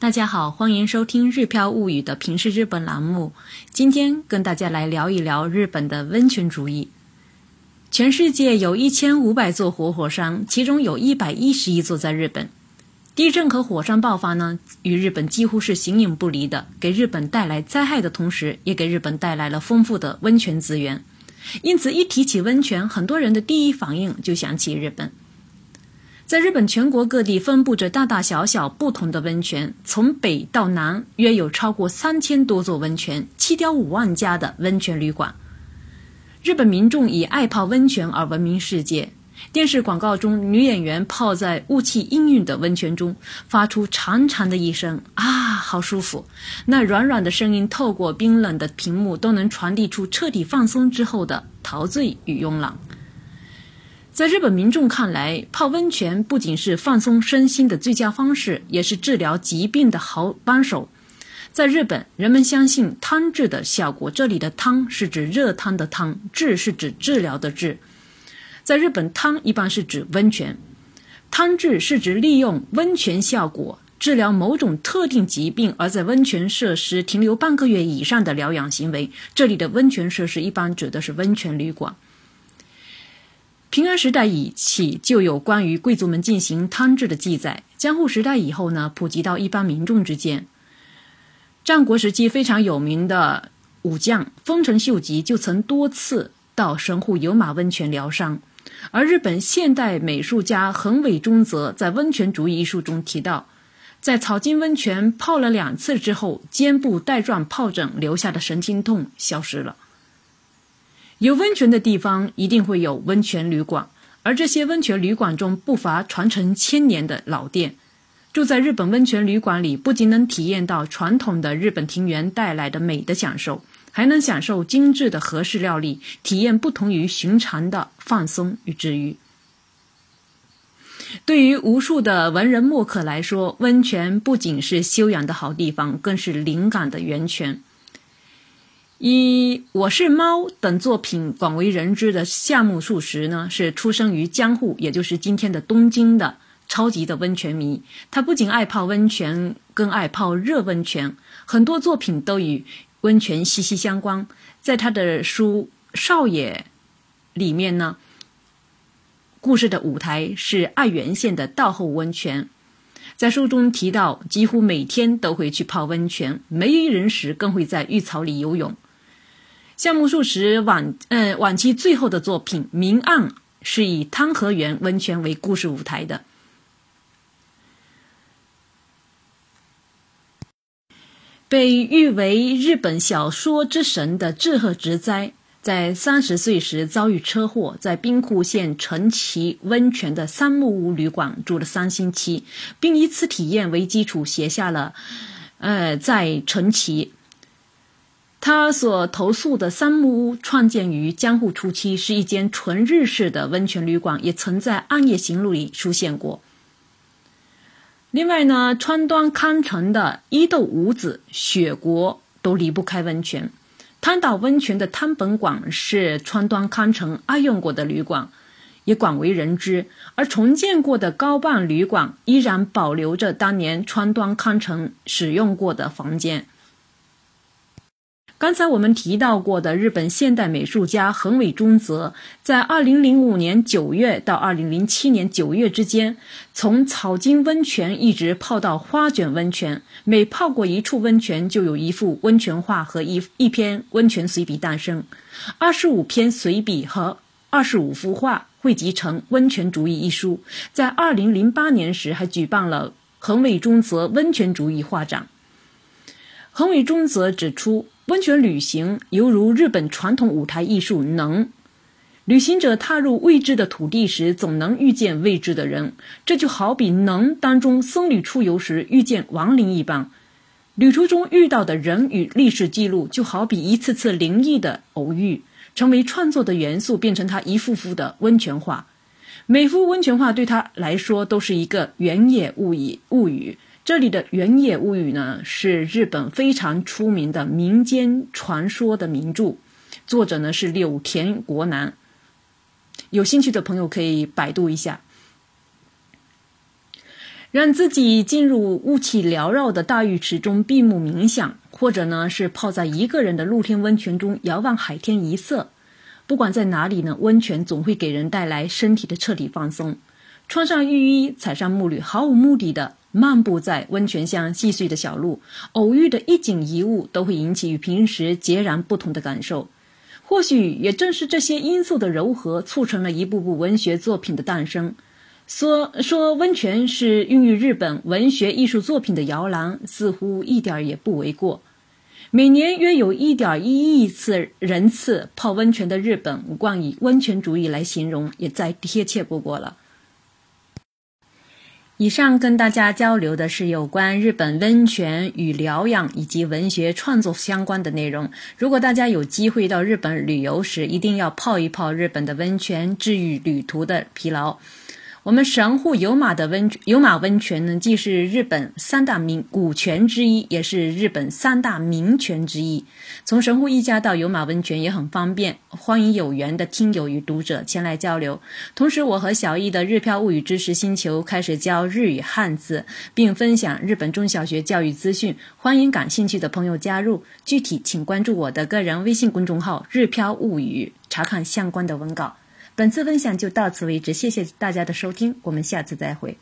大家好，欢迎收听《日飘物语》的平视日本栏目。今天跟大家来聊一聊日本的温泉主义。全世界有一千五百座活火山，其中有一百一十一座在日本。地震和火山爆发呢，与日本几乎是形影不离的，给日本带来灾害的同时，也给日本带来了丰富的温泉资源。因此，一提起温泉，很多人的第一反应就想起日本。在日本全国各地分布着大大小小不同的温泉，从北到南约有超过三千多座温泉，七点五万家的温泉旅馆。日本民众以爱泡温泉而闻名世界。电视广告中，女演员泡在雾气氤氲的温泉中，发出长长的一声“啊，好舒服”。那软软的声音透过冰冷的屏幕，都能传递出彻底放松之后的陶醉与慵懒。在日本民众看来，泡温泉不仅是放松身心的最佳方式，也是治疗疾病的好帮手。在日本，人们相信汤治的效果。这里的“汤”是指热汤的“汤”，“治”是指治疗的“治”。在日本，汤一般是指温泉。汤治是指利用温泉效果治疗某种特定疾病，而在温泉设施停留半个月以上的疗养行为。这里的温泉设施一般指的是温泉旅馆。平安时代以起就有关于贵族们进行汤治的记载。江户时代以后呢，普及到一般民众之间。战国时期非常有名的武将丰臣秀吉就曾多次到神户有马温泉疗伤。而日本现代美术家横尾中则在《温泉主义》一书中提到，在草津温泉泡了两次之后，肩部带状疱疹留下的神经痛消失了。有温泉的地方一定会有温泉旅馆，而这些温泉旅馆中不乏传承千年的老店。住在日本温泉旅馆里，不仅能体验到传统的日本庭园带来的美的享受，还能享受精致的和式料理，体验不同于寻常的放松与治愈。对于无数的文人墨客来说，温泉不仅是修养的好地方，更是灵感的源泉。以《我是猫》等作品广为人知的夏目漱石呢，是出生于江户，也就是今天的东京的超级的温泉迷。他不仅爱泡温泉，更爱泡热温泉，很多作品都与温泉息息相关。在他的书《少爷》里面呢，故事的舞台是爱媛县的道后温泉。在书中提到，几乎每天都会去泡温泉，没人时更会在浴槽里游泳。夏目漱石晚嗯晚期最后的作品《明暗》是以汤和源温泉为故事舞台的。被誉为日本小说之神的志贺直哉，在三十岁时遭遇车祸，在兵库县城崎温泉的三木屋旅馆住了三星期，并以此体验为基础写下了呃在城崎。他所投诉的三木屋创建于江户初期，是一间纯日式的温泉旅馆，也曾在《暗夜行路》里出现过。另外呢，川端康成的伊豆五子、雪国都离不开温泉。汤岛温泉的汤本馆是川端康成爱用过的旅馆，也广为人知。而重建过的高伴旅馆依然保留着当年川端康成使用过的房间。刚才我们提到过的日本现代美术家横尾中则，在2005年9月到2007年9月之间，从草津温泉一直泡到花卷温泉，每泡过一处温泉，就有一幅温泉画和一一篇温泉随笔诞生。二十五篇随笔和二十五幅画汇集成《温泉主义》一书，在2008年时还举办了横尾中则温泉主义画展。横尾中则指出。温泉旅行犹如日本传统舞台艺术能，旅行者踏入未知的土地时，总能遇见未知的人。这就好比能当中僧侣出游时遇见亡灵一般，旅途中遇到的人与历史记录，就好比一次次灵异的偶遇，成为创作的元素，变成他一幅幅的温泉画。每幅温泉画对他来说都是一个原野物语物语。这里的《原野物语》呢，是日本非常出名的民间传说的名著，作者呢是柳田国男。有兴趣的朋友可以百度一下。让自己进入雾气缭绕的大浴池中闭目冥想，或者呢是泡在一个人的露天温泉中遥望海天一色。不管在哪里呢，温泉总会给人带来身体的彻底放松。穿上浴衣，踩上木履，毫无目的的漫步在温泉乡细碎的小路，偶遇的一景一物都会引起与平时截然不同的感受。或许也正是这些因素的糅合，促成了一部部文学作品的诞生。说说温泉是孕育日本文学艺术作品的摇篮，似乎一点也不为过。每年约有一点一亿次人次泡温泉的日本，冠以温泉主义来形容，也再贴切不过了。以上跟大家交流的是有关日本温泉与疗养以及文学创作相关的内容。如果大家有机会到日本旅游时，一定要泡一泡日本的温泉，治愈旅途的疲劳。我们神户有马的温有马温泉呢，既是日本三大名古泉之一，也是日本三大名泉之一。从神户一家到有马温泉也很方便，欢迎有缘的听友与读者前来交流。同时，我和小易的日漂物语知识星球开始教日语汉字，并分享日本中小学教育资讯，欢迎感兴趣的朋友加入。具体请关注我的个人微信公众号“日漂物语”，查看相关的文稿。本次分享就到此为止，谢谢大家的收听，我们下次再会。